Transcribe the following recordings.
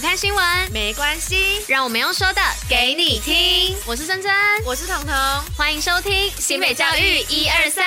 不看新闻没关系，让我们用说的给你听。我是珍珍，我是彤彤，欢迎收听新北教育一二三。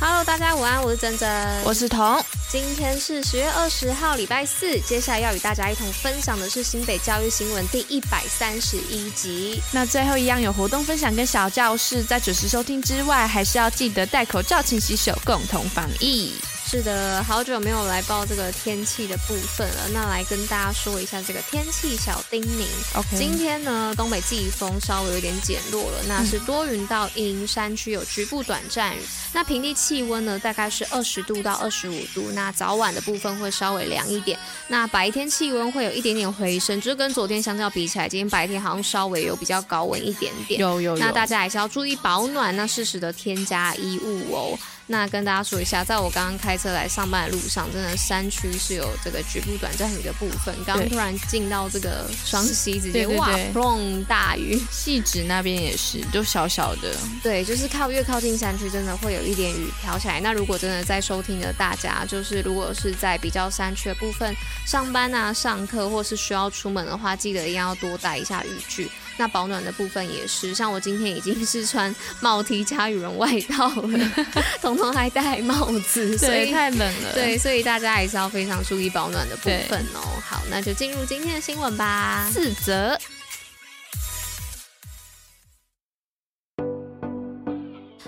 Hello，大家午安，我是珍珍，我是彤。今天是十月二十号，礼拜四。接下来要与大家一同分享的是新北教育新闻第一百三十一集。那最后一样有活动分享跟小教室，在准时收听之外，还是要记得戴口罩、勤洗手，共同防疫。是的，好久没有来报这个天气的部分了。那来跟大家说一下这个天气小叮咛。OK，今天呢，东北季风稍微有点减弱了，那是多云到阴，山区有局部短暂雨。那平地气温呢，大概是二十度到二十五度。那早晚的部分会稍微凉一点。那白天气温会有一点点回升，就是跟昨天相较比起来，今天白天好像稍微有比较高温一点点。有有有。那大家还是要注意保暖，那适时的添加衣物哦。那跟大家说一下，在我刚刚开车来上班的路上，真的山区是有这个局部短暂雨的部分。刚刚突然进到这个双溪，直接哇，碰大雨。汐止那边也是，都小小的。对，就是靠越靠近山区，真的会有一点雨飘起来。那如果真的在收听的大家，就是如果是在比较山区的部分上班啊、上课或是需要出门的话，记得一定要多带一下雨具。那保暖的部分也是，像我今天已经 是穿帽 T 加羽绒外套了，彤彤还戴帽子，所以太冷了。对，所以大家还是要非常注意保暖的部分哦。好，那就进入今天的新闻吧。四则。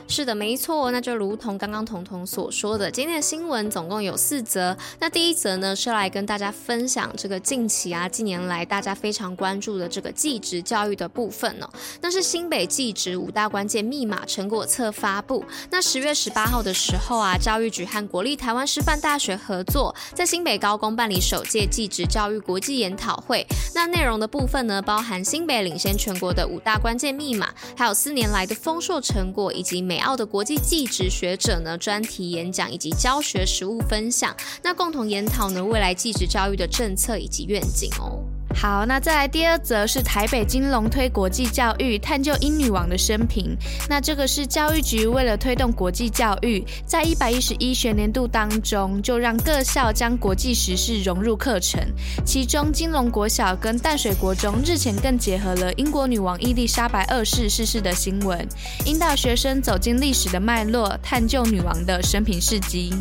是的，没错，那就如同刚刚彤彤所说的，今天的新闻总共有四则。那第一则呢，是来跟大家分享这个近期啊，近年来大家非常关注的这个技职教育的部分哦。那是新北技职五大关键密码成果册发布。那十月十八号的时候啊，教育局和国立台湾师范大学合作，在新北高工办理首届技职教育国际研讨会。那内容的部分呢，包含新北领先全国的五大关键密码，还有四年来的丰硕成果，以及美。澳的国际技职学者呢，专题演讲以及教学实务分享，那共同研讨呢，未来技职教育的政策以及愿景哦。好，那再来第二则是台北金龙推国际教育，探究英女王的生平。那这个是教育局为了推动国际教育，在一百一十一学年度当中，就让各校将国际时事融入课程。其中金龙国小跟淡水国中日前更结合了英国女王伊丽莎白二世逝世的新闻，引导学生走进历史的脉络，探究女王的生平事迹。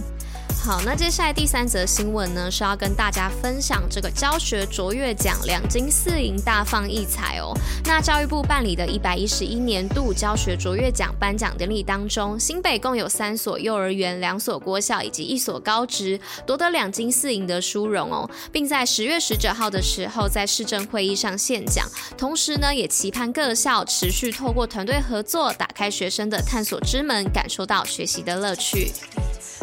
好，那接下来第三则新闻呢，是要跟大家分享这个教学卓越奖两金四银大放异彩哦。那教育部办理的一百一十一年度教学卓越奖颁奖典礼当中，新北共有三所幼儿园、两所国小以及一所高职夺得两金四银的殊荣哦，并在十月十九号的时候在市政会议上献奖。同时呢，也期盼各校持续透过团队合作，打开学生的探索之门，感受到学习的乐趣。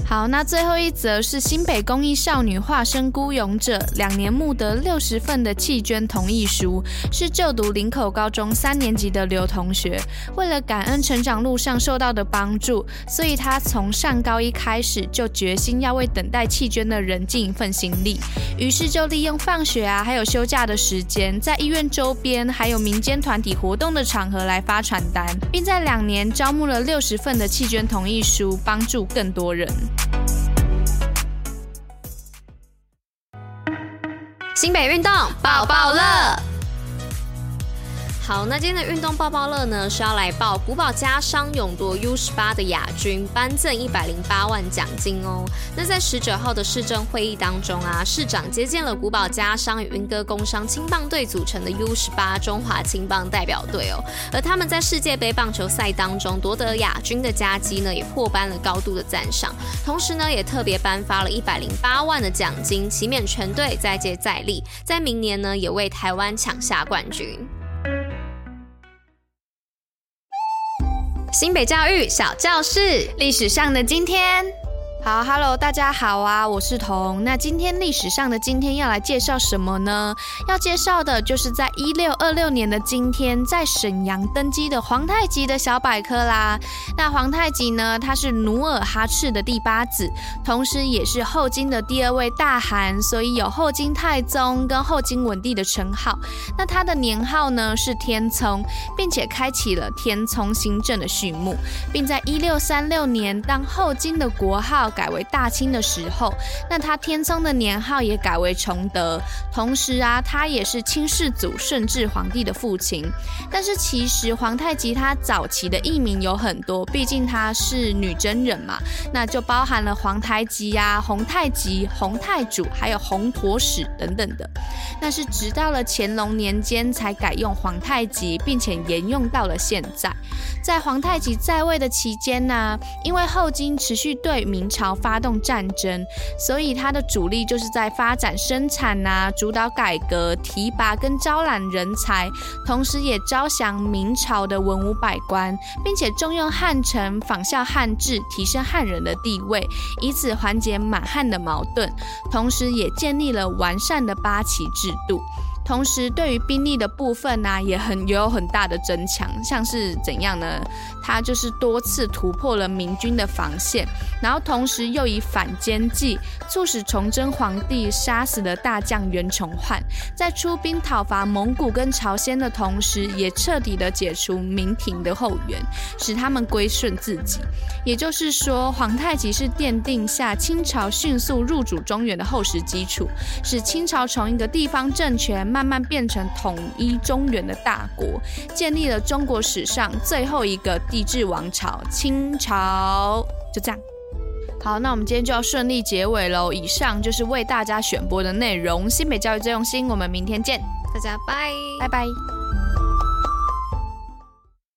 好，那最后一则是新北公益少女化身孤勇者，两年募得六十份的弃捐同意书，是就读林口高中三年级的刘同学。为了感恩成长路上受到的帮助，所以他从上高一开始就决心要为等待弃捐的人尽一份心力。于是就利用放学啊，还有休假的时间，在医院周边还有民间团体活动的场合来发传单，并在两年招募了六十份的弃捐同意书，帮助更多人。新北运动抱抱乐。好，那今天的运动报报乐呢，是要来报古堡家商勇夺 U 十八的亚军，颁赠一百零八万奖金哦。那在十九号的市政会议当中啊，市长接见了古堡家商与莺歌工商青棒队组成的 U 十八中华青棒代表队哦。而他们在世界杯棒球赛当中夺得亚军的佳绩呢，也获颁了高度的赞赏。同时呢，也特别颁发了一百零八万的奖金，期勉全队再接再厉，在明年呢，也为台湾抢下冠军。新北教育小教室，历史上的今天。好，Hello，大家好啊，我是彤。那今天历史上的今天要来介绍什么呢？要介绍的就是在一六二六年的今天，在沈阳登基的皇太极的小百科啦。那皇太极呢，他是努尔哈赤的第八子，同时也是后金的第二位大汗，所以有后金太宗跟后金文帝的称号。那他的年号呢是天聪，并且开启了天聪新政的序幕，并在一六三六年当后金的国号。改为大清的时候，那他天聪的年号也改为崇德。同时啊，他也是清世祖顺治皇帝的父亲。但是其实皇太极他早期的艺名有很多，毕竟他是女真人嘛，那就包含了皇太极呀、啊、皇太极、洪太祖，还有洪陀史等等的。那是直到了乾隆年间才改用皇太极，并且沿用到了现在。在皇太极在位的期间呢，因为后金持续对明朝发动战争，所以他的主力就是在发展生产呐、主导改革、提拔跟招揽人才，同时也招降明朝的文武百官，并且重用汉臣，仿效汉制，提升汉人的地位，以此缓解满汉的矛盾，同时也建立了完善的八旗制度。同时，对于兵力的部分呢、也很也有很大的增强，像是怎样呢？他就是多次突破了明军的防线，然后同时时又以反间计，促使崇祯皇帝杀死了大将袁崇焕，在出兵讨伐蒙古跟朝鲜的同时，也彻底的解除明廷的后援，使他们归顺自己。也就是说，皇太极是奠定下清朝迅速入主中原的厚实基础，使清朝从一个地方政权。慢慢变成统一中原的大国，建立了中国史上最后一个帝制王朝——清朝。就这样，好，那我们今天就要顺利结尾喽。以上就是为大家选播的内容。新北教育最用心，我们明天见，大家拜拜拜。